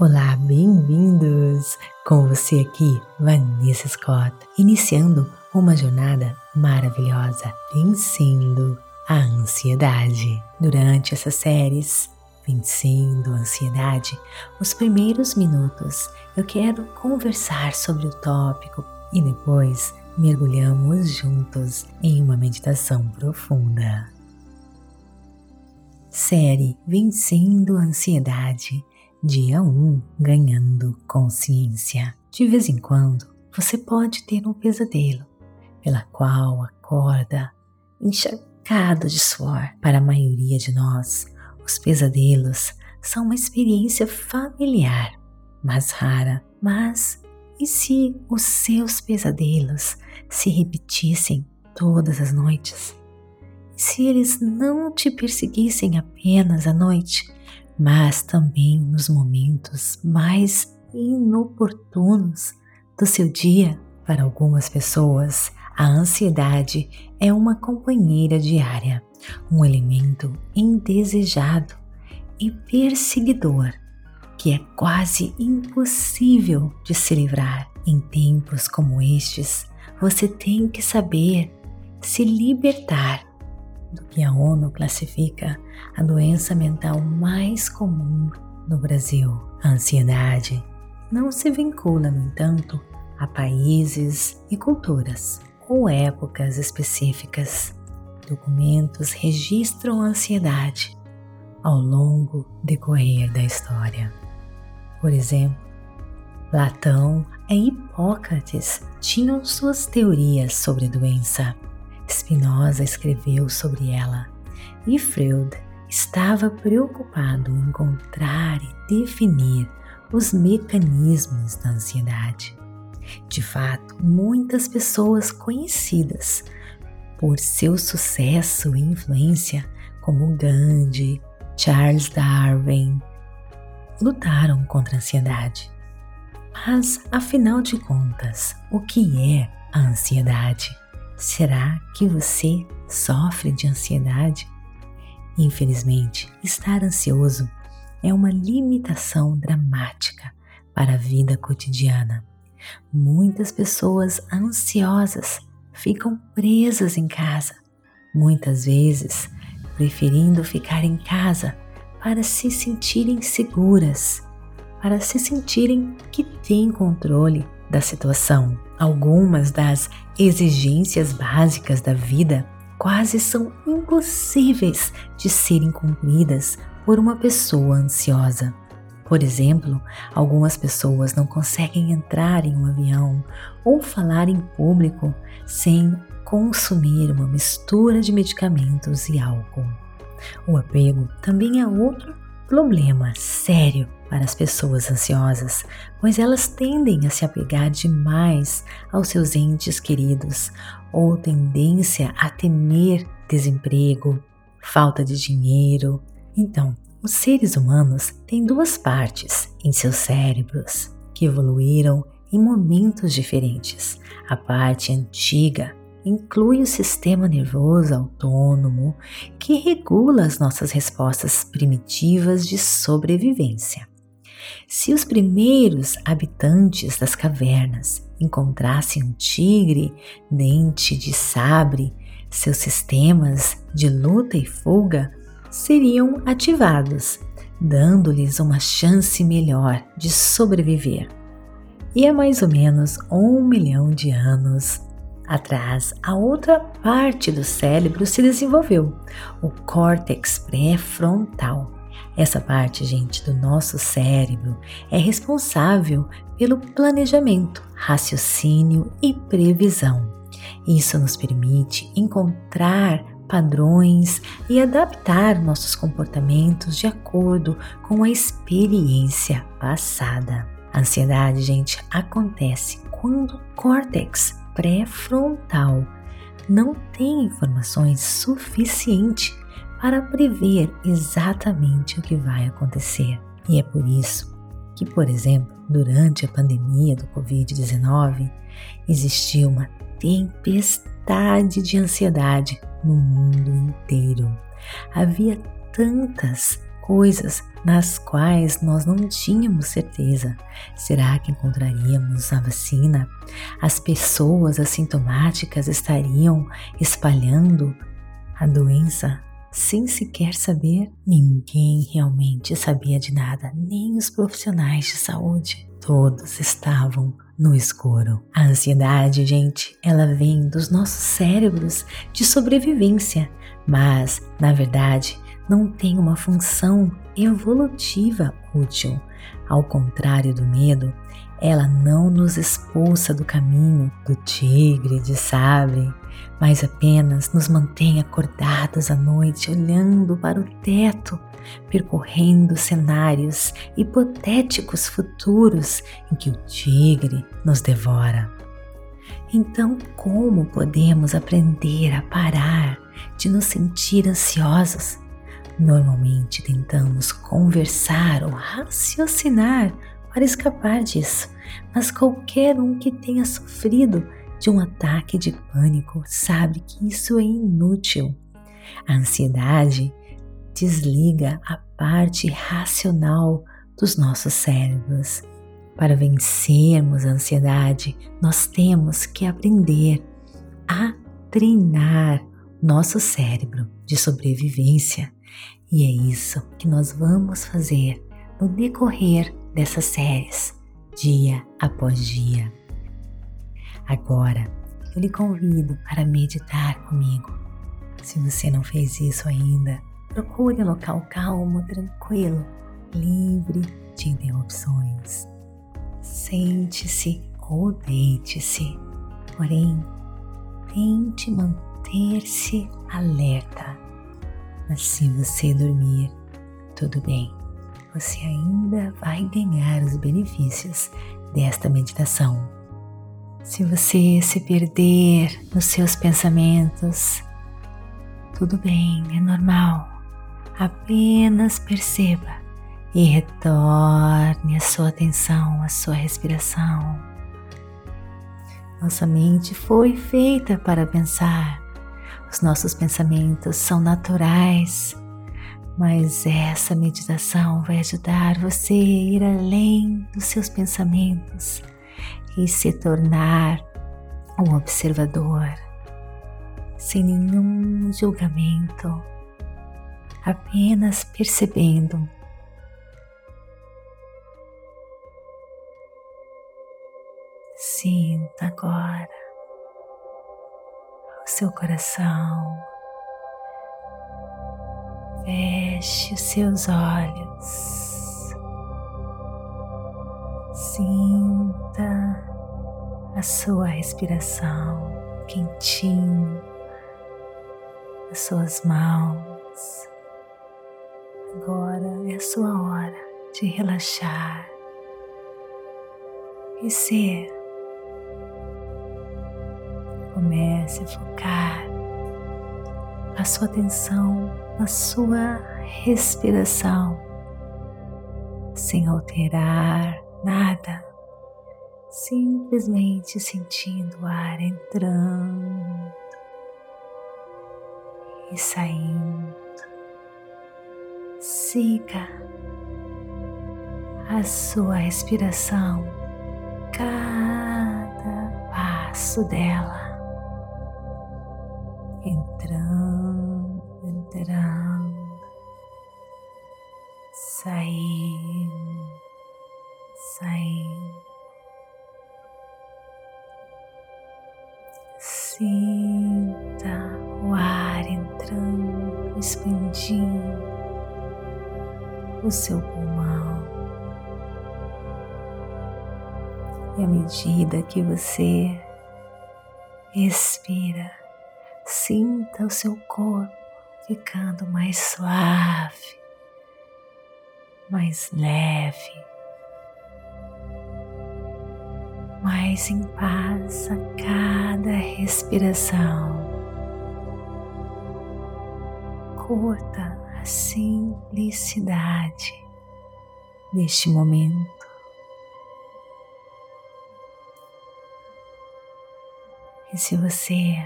Olá, bem-vindos! Com você aqui, Vanessa Scott, iniciando uma jornada maravilhosa, vencendo a ansiedade. Durante essas séries, Vencendo a Ansiedade, os primeiros minutos eu quero conversar sobre o tópico e depois mergulhamos juntos em uma meditação profunda. Série Vencendo a Ansiedade Dia 1 Ganhando Consciência. De vez em quando, você pode ter um pesadelo, pela qual acorda encharcado de suor. Para a maioria de nós, os pesadelos são uma experiência familiar, mas rara. Mas e se os seus pesadelos se repetissem todas as noites? Se eles não te perseguissem apenas à noite, mas também nos momentos mais inoportunos do seu dia. Para algumas pessoas, a ansiedade é uma companheira diária, um elemento indesejado e perseguidor que é quase impossível de se livrar. Em tempos como estes, você tem que saber se libertar do que a ONU classifica a doença mental mais comum no Brasil. A ansiedade não se vincula, no entanto, a países e culturas ou épocas específicas. Documentos registram a ansiedade ao longo decorrer da história. Por exemplo, Platão e Hipócrates tinham suas teorias sobre doença Spinoza escreveu sobre ela e Freud estava preocupado em encontrar e definir os mecanismos da ansiedade. De fato, muitas pessoas conhecidas por seu sucesso e influência, como Gandhi, Charles Darwin, lutaram contra a ansiedade. Mas, afinal de contas, o que é a ansiedade? Será que você sofre de ansiedade? Infelizmente, estar ansioso é uma limitação dramática para a vida cotidiana. Muitas pessoas ansiosas ficam presas em casa, muitas vezes preferindo ficar em casa para se sentirem seguras, para se sentirem que têm controle da situação. Algumas das exigências básicas da vida quase são impossíveis de serem cumpridas por uma pessoa ansiosa. Por exemplo, algumas pessoas não conseguem entrar em um avião ou falar em público sem consumir uma mistura de medicamentos e álcool. O apego também é outro problema sério para as pessoas ansiosas, pois elas tendem a se apegar demais aos seus entes queridos ou tendência a temer desemprego, falta de dinheiro. Então, os seres humanos têm duas partes em seus cérebros que evoluíram em momentos diferentes. A parte antiga inclui o sistema nervoso autônomo que regula as nossas respostas primitivas de sobrevivência. Se os primeiros habitantes das cavernas encontrassem um tigre, dente de sabre, seus sistemas de luta e fuga seriam ativados, dando-lhes uma chance melhor de sobreviver. E há mais ou menos um milhão de anos atrás, a outra parte do cérebro se desenvolveu, o córtex pré-frontal essa parte, gente, do nosso cérebro é responsável pelo planejamento, raciocínio e previsão. Isso nos permite encontrar padrões e adaptar nossos comportamentos de acordo com a experiência passada. A ansiedade, gente, acontece quando o córtex pré-frontal não tem informações suficientes para prever exatamente o que vai acontecer. E é por isso que, por exemplo, durante a pandemia do Covid-19, existiu uma tempestade de ansiedade no mundo inteiro. Havia tantas coisas nas quais nós não tínhamos certeza. Será que encontraríamos a vacina? As pessoas assintomáticas estariam espalhando a doença sem sequer saber? Ninguém realmente sabia de nada, nem os profissionais de saúde. Todos estavam no escuro. A ansiedade, gente, ela vem dos nossos cérebros de sobrevivência, mas, na verdade, não tem uma função evolutiva útil. Ao contrário do medo, ela não nos expulsa do caminho do tigre de sabre, mas apenas nos mantém acordados à noite, olhando para o teto percorrendo cenários hipotéticos futuros em que o tigre nos devora. Então, como podemos aprender a parar de nos sentir ansiosos? Normalmente tentamos conversar ou raciocinar para escapar disso, mas qualquer um que tenha sofrido de um ataque de pânico sabe que isso é inútil. A ansiedade desliga a parte racional dos nossos cérebros. Para vencermos a ansiedade, nós temos que aprender a treinar nosso cérebro de sobrevivência. E é isso que nós vamos fazer no decorrer dessas séries, dia após dia. Agora, eu lhe convido para meditar comigo. Se você não fez isso ainda, Procure um local calmo, tranquilo, livre de interrupções. Sente-se ou deite-se, porém, tente manter-se alerta. Mas se você dormir, tudo bem, você ainda vai ganhar os benefícios desta meditação. Se você se perder nos seus pensamentos, tudo bem, é normal. Apenas perceba e retorne a sua atenção à sua respiração. Nossa mente foi feita para pensar. Os nossos pensamentos são naturais, mas essa meditação vai ajudar você a ir além dos seus pensamentos e se tornar um observador sem nenhum julgamento apenas percebendo. Sinta agora o seu coração. Feche os seus olhos. Sinta a sua respiração quentinho, as suas mãos Agora é a sua hora de relaxar e ser. Comece a focar a sua atenção na sua respiração, sem alterar nada, simplesmente sentindo o ar entrando e saindo. Siga a sua respiração, cada passo dela, medida que você expira, sinta o seu corpo ficando mais suave, mais leve, mais em paz a cada respiração. Curta a simplicidade deste momento. E se você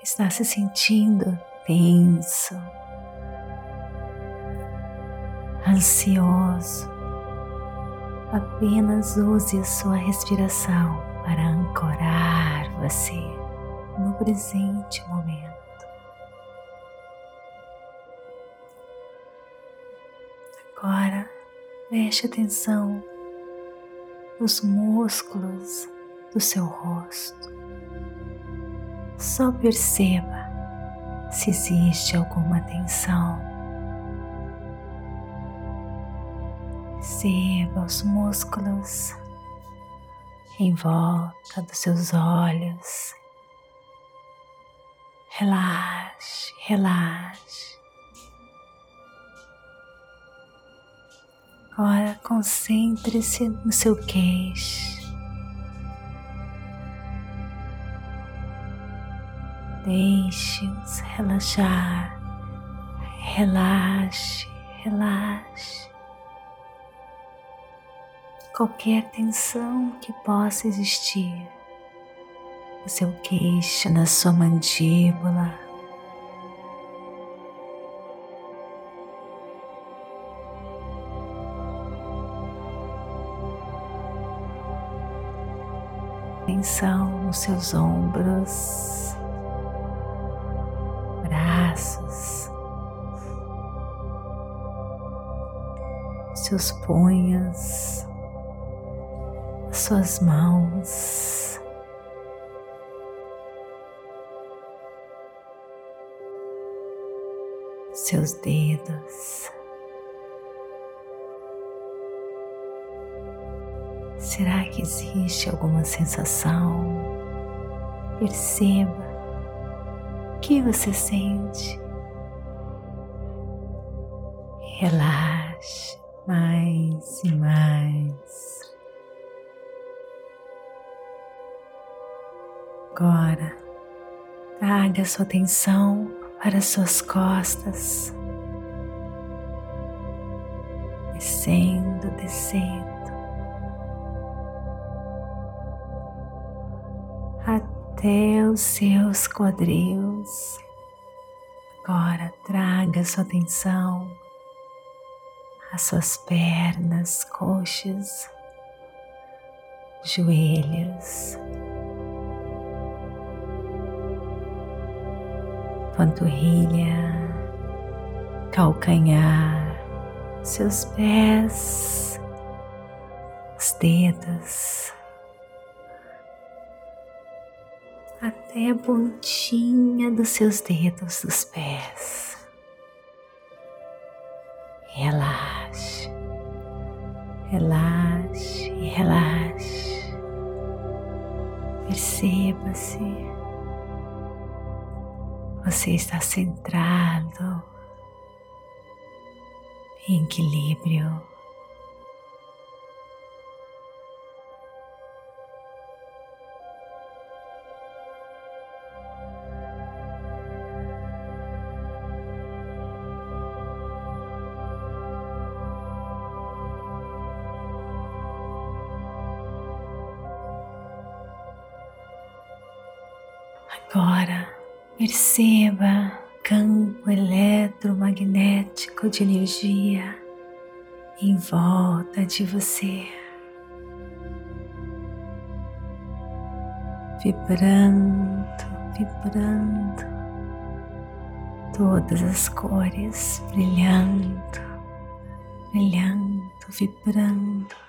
está se sentindo tenso, ansioso, apenas use a sua respiração para ancorar você no presente momento. Agora preste atenção nos músculos do seu rosto. Só perceba se existe alguma tensão. Perceba os músculos em volta dos seus olhos. Relaxe, relaxe. Agora concentre-se no seu queixo. Deixe-os relaxar. Relaxe, relaxe. Qualquer tensão que possa existir no seu queixo, na sua mandíbula, atenção nos seus ombros, seus punhos, suas mãos. Seus dedos. Será que existe alguma sensação? Perceba o que você sente. Relaxe mais e mais. Agora, traga sua atenção para suas costas, descendo, descendo até os seus quadris. Agora traga sua atenção às suas pernas, coxas, joelhos, panturrilha, calcanhar, seus pés, os dedos até a pontinha dos seus dedos dos pés. Relaxe, relaxe, relaxe. Perceba-se. Você está centrado em equilíbrio. Agora perceba campo eletromagnético de energia em volta de você, vibrando, vibrando, todas as cores brilhando, brilhando, vibrando.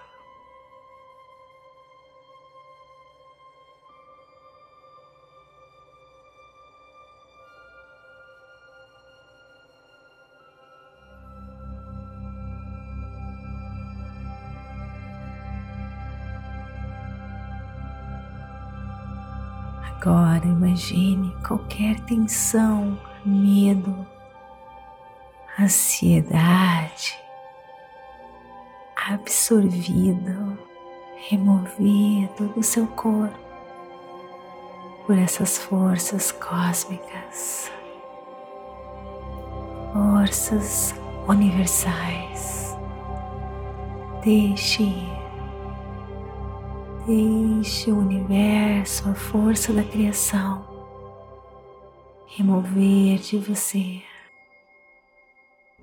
Agora imagine qualquer tensão, medo, ansiedade absorvido, removido do seu corpo por essas forças cósmicas, forças universais. Deixe ir. Deixe o universo, a força da criação, remover de você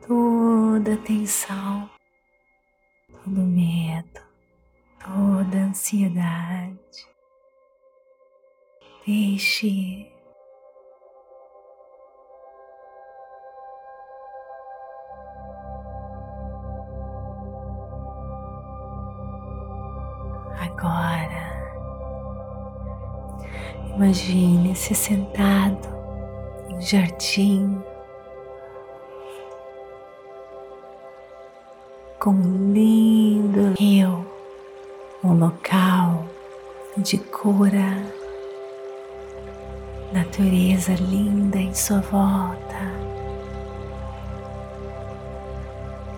toda a tensão, todo medo, toda ansiedade. Deixe imagine-se sentado em jardim com um lindo rio, um local de cura, natureza linda em sua volta,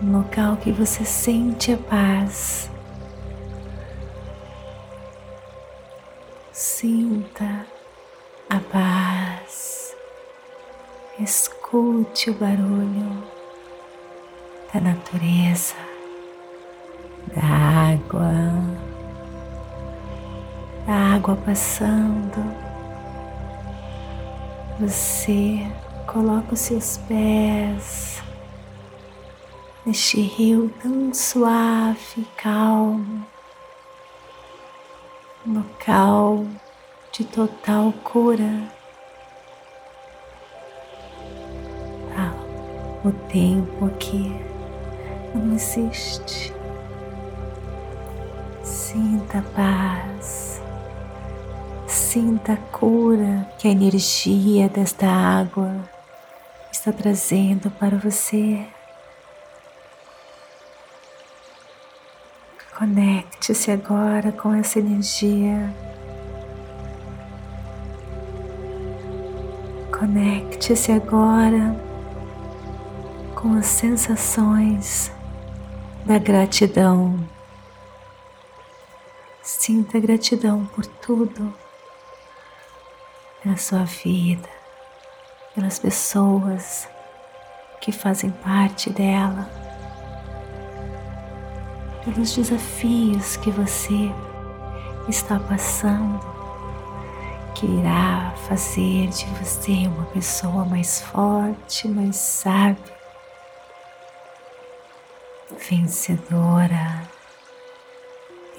um local que você sente a paz. Sinta a paz, escute o barulho da natureza da água, da água passando. Você coloca os seus pés neste rio tão suave, calmo, local de total cura. Ah, o tempo aqui não existe. Sinta a paz, sinta a cura que a energia desta água está trazendo para você. Conecte-se agora com essa energia. Conecte-se agora com as sensações da gratidão. Sinta gratidão por tudo, pela sua vida, pelas pessoas que fazem parte dela, pelos desafios que você está passando, que irá fazer de você uma pessoa mais forte, mais sábia, vencedora.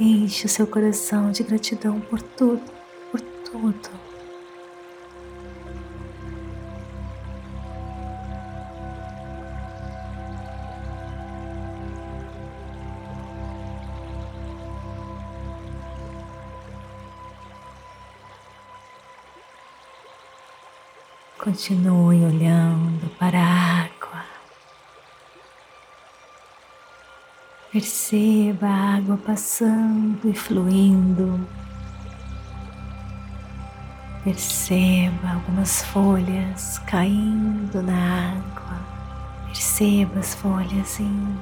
Enche o seu coração de gratidão por tudo, por tudo. Continue olhando para a água. Perceba a água passando e fluindo. Perceba algumas folhas caindo na água. Perceba as folhas indo.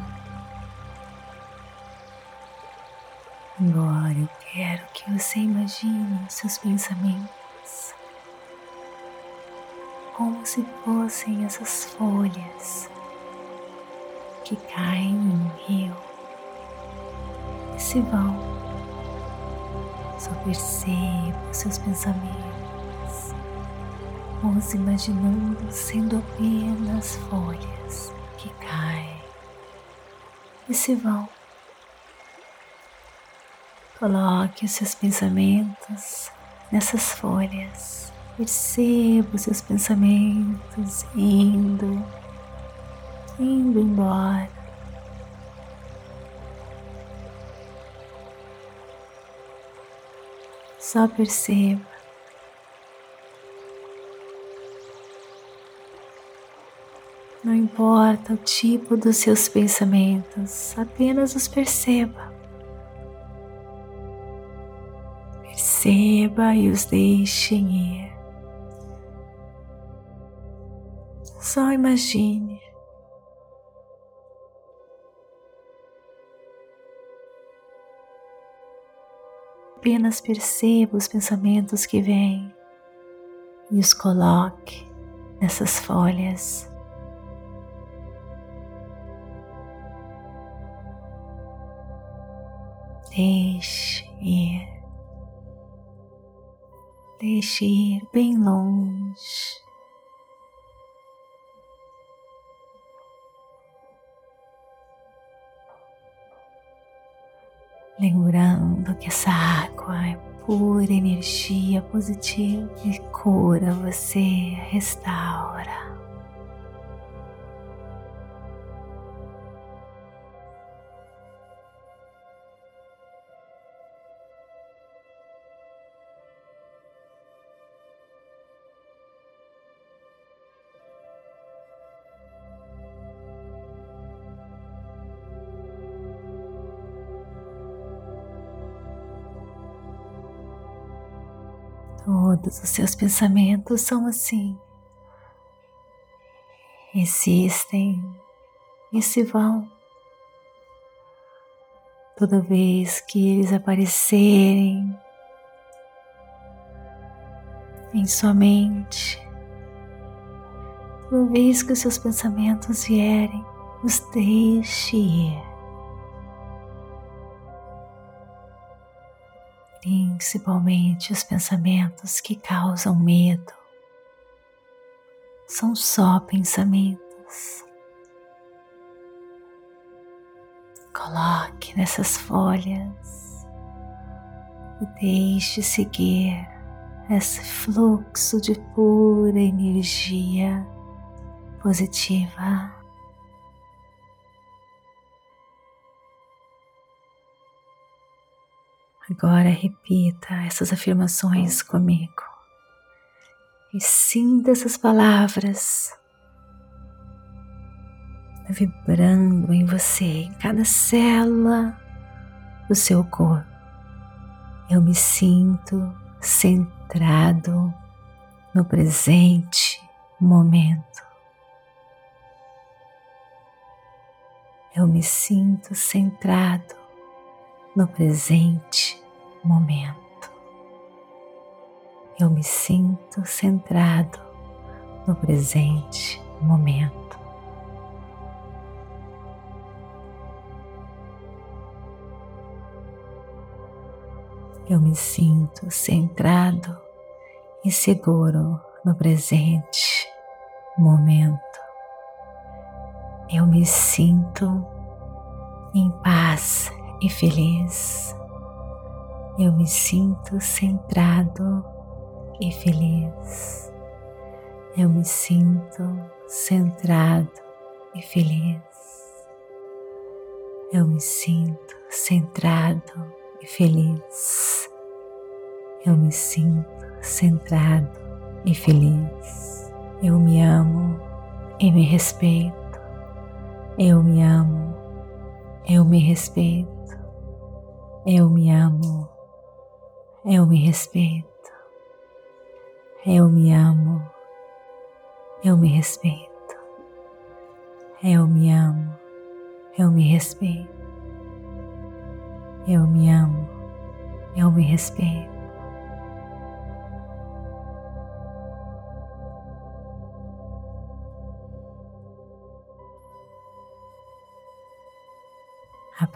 Agora eu quero que você imagine seus pensamentos como se fossem essas folhas que caem no rio e se vão. Só perceba seus pensamentos, os imaginando sendo apenas folhas que caem e se vão. Coloque os seus pensamentos nessas folhas. Perceba os seus pensamentos indo, indo embora. Só perceba. Não importa o tipo dos seus pensamentos, apenas os perceba. Perceba e os deixe ir. Só imagine apenas perceba os pensamentos que vêm e os coloque nessas folhas. Deixe ir, deixe ir bem longe. Lembrando que essa água é pura energia positiva e cura você, restaura. Todos os seus pensamentos são assim. Existem e se vão. Toda vez que eles aparecerem em sua mente, toda vez que os seus pensamentos vierem, os deixe ir. Principalmente os pensamentos que causam medo. São só pensamentos. Coloque nessas folhas e deixe seguir esse fluxo de pura energia positiva. Agora repita essas afirmações comigo e sinta essas palavras vibrando em você, em cada célula do seu corpo. Eu me sinto centrado no presente momento. Eu me sinto centrado no presente momento. Eu me sinto centrado no presente momento. Eu me sinto centrado e seguro no presente momento. Eu me sinto em paz e feliz. Eu me sinto centrado e feliz. Eu me sinto centrado e feliz. Eu me sinto centrado e feliz. Eu me sinto centrado e feliz. Eu me amo e me respeito. Eu me amo, eu me respeito. Eu me amo, eu me respeito, eu me amo, eu me respeito, eu me amo, eu me respeito, eu me amo, eu me respeito.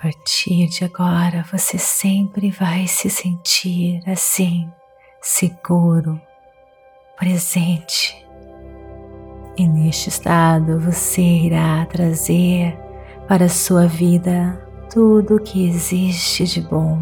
Partir de agora, você sempre vai se sentir assim, seguro, presente. E neste estado você irá trazer para a sua vida tudo o que existe de bom.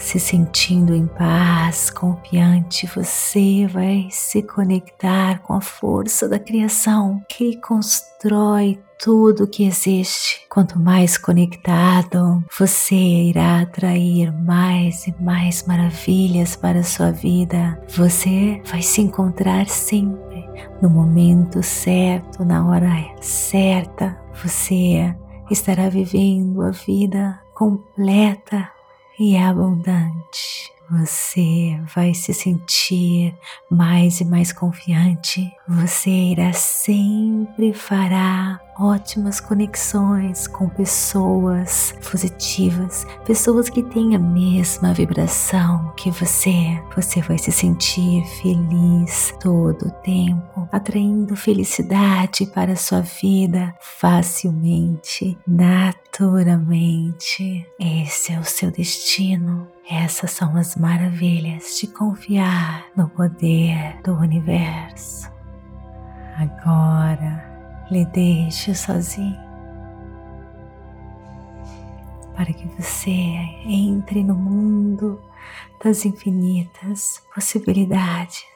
Se sentindo em paz, confiante, você vai se conectar com a força da criação que constrói tudo que existe. Quanto mais conectado, você irá atrair mais e mais maravilhas para a sua vida. Você vai se encontrar sempre no momento certo, na hora certa. Você estará vivendo a vida completa e abundante você vai se sentir mais e mais confiante. Você irá sempre fará ótimas conexões com pessoas positivas, pessoas que têm a mesma vibração que você. Você vai se sentir feliz todo o tempo, atraindo felicidade para a sua vida facilmente, naturalmente. Esse é o seu destino. Essas são as maravilhas de confiar no poder do universo. Agora lhe deixe sozinho para que você entre no mundo das infinitas possibilidades.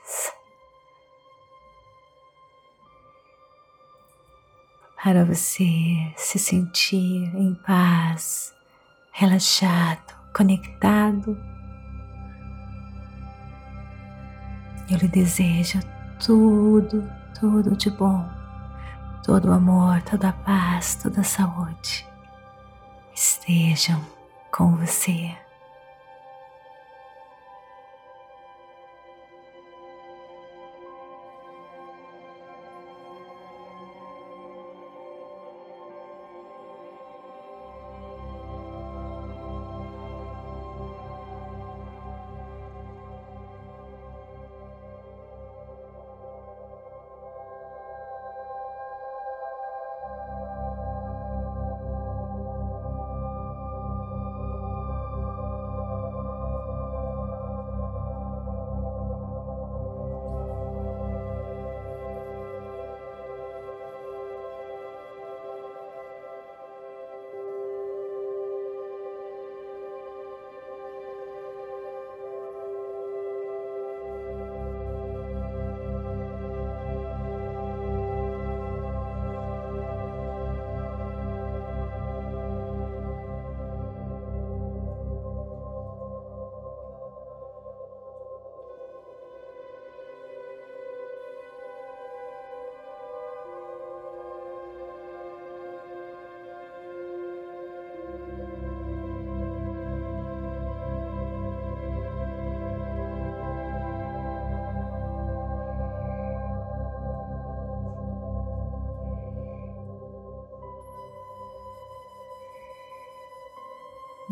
Para você se sentir em paz, relaxado, conectado. Eu lhe desejo tudo, tudo de bom, todo o amor, toda a paz, toda a saúde estejam com você.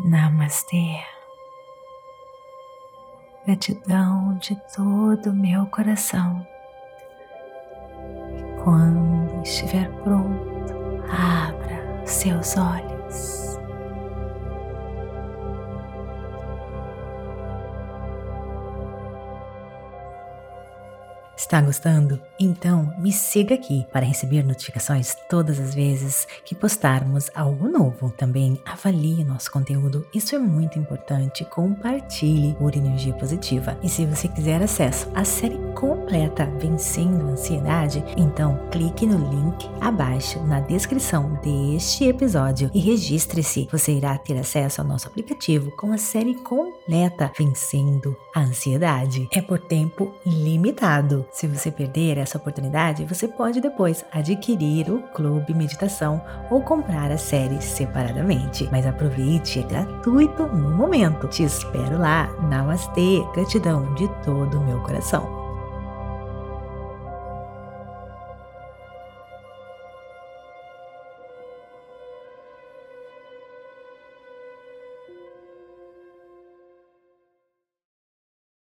Namastê. Gratidão de todo o meu coração. E quando estiver pronto, abra seus olhos. Está gostando? Então me siga aqui para receber notificações todas as vezes que postarmos algo novo. Também avalie nosso conteúdo, isso é muito importante. Compartilhe por energia positiva. E se você quiser acesso à série completa Vencendo a Ansiedade, então clique no link abaixo na descrição deste episódio e registre-se. Você irá ter acesso ao nosso aplicativo com a série completa Vencendo a Ansiedade. É por tempo limitado. Se você perder essa oportunidade, você pode depois adquirir o Clube Meditação ou comprar a série separadamente. Mas aproveite, é gratuito no momento. Te espero lá. Namastê, gratidão de todo o meu coração.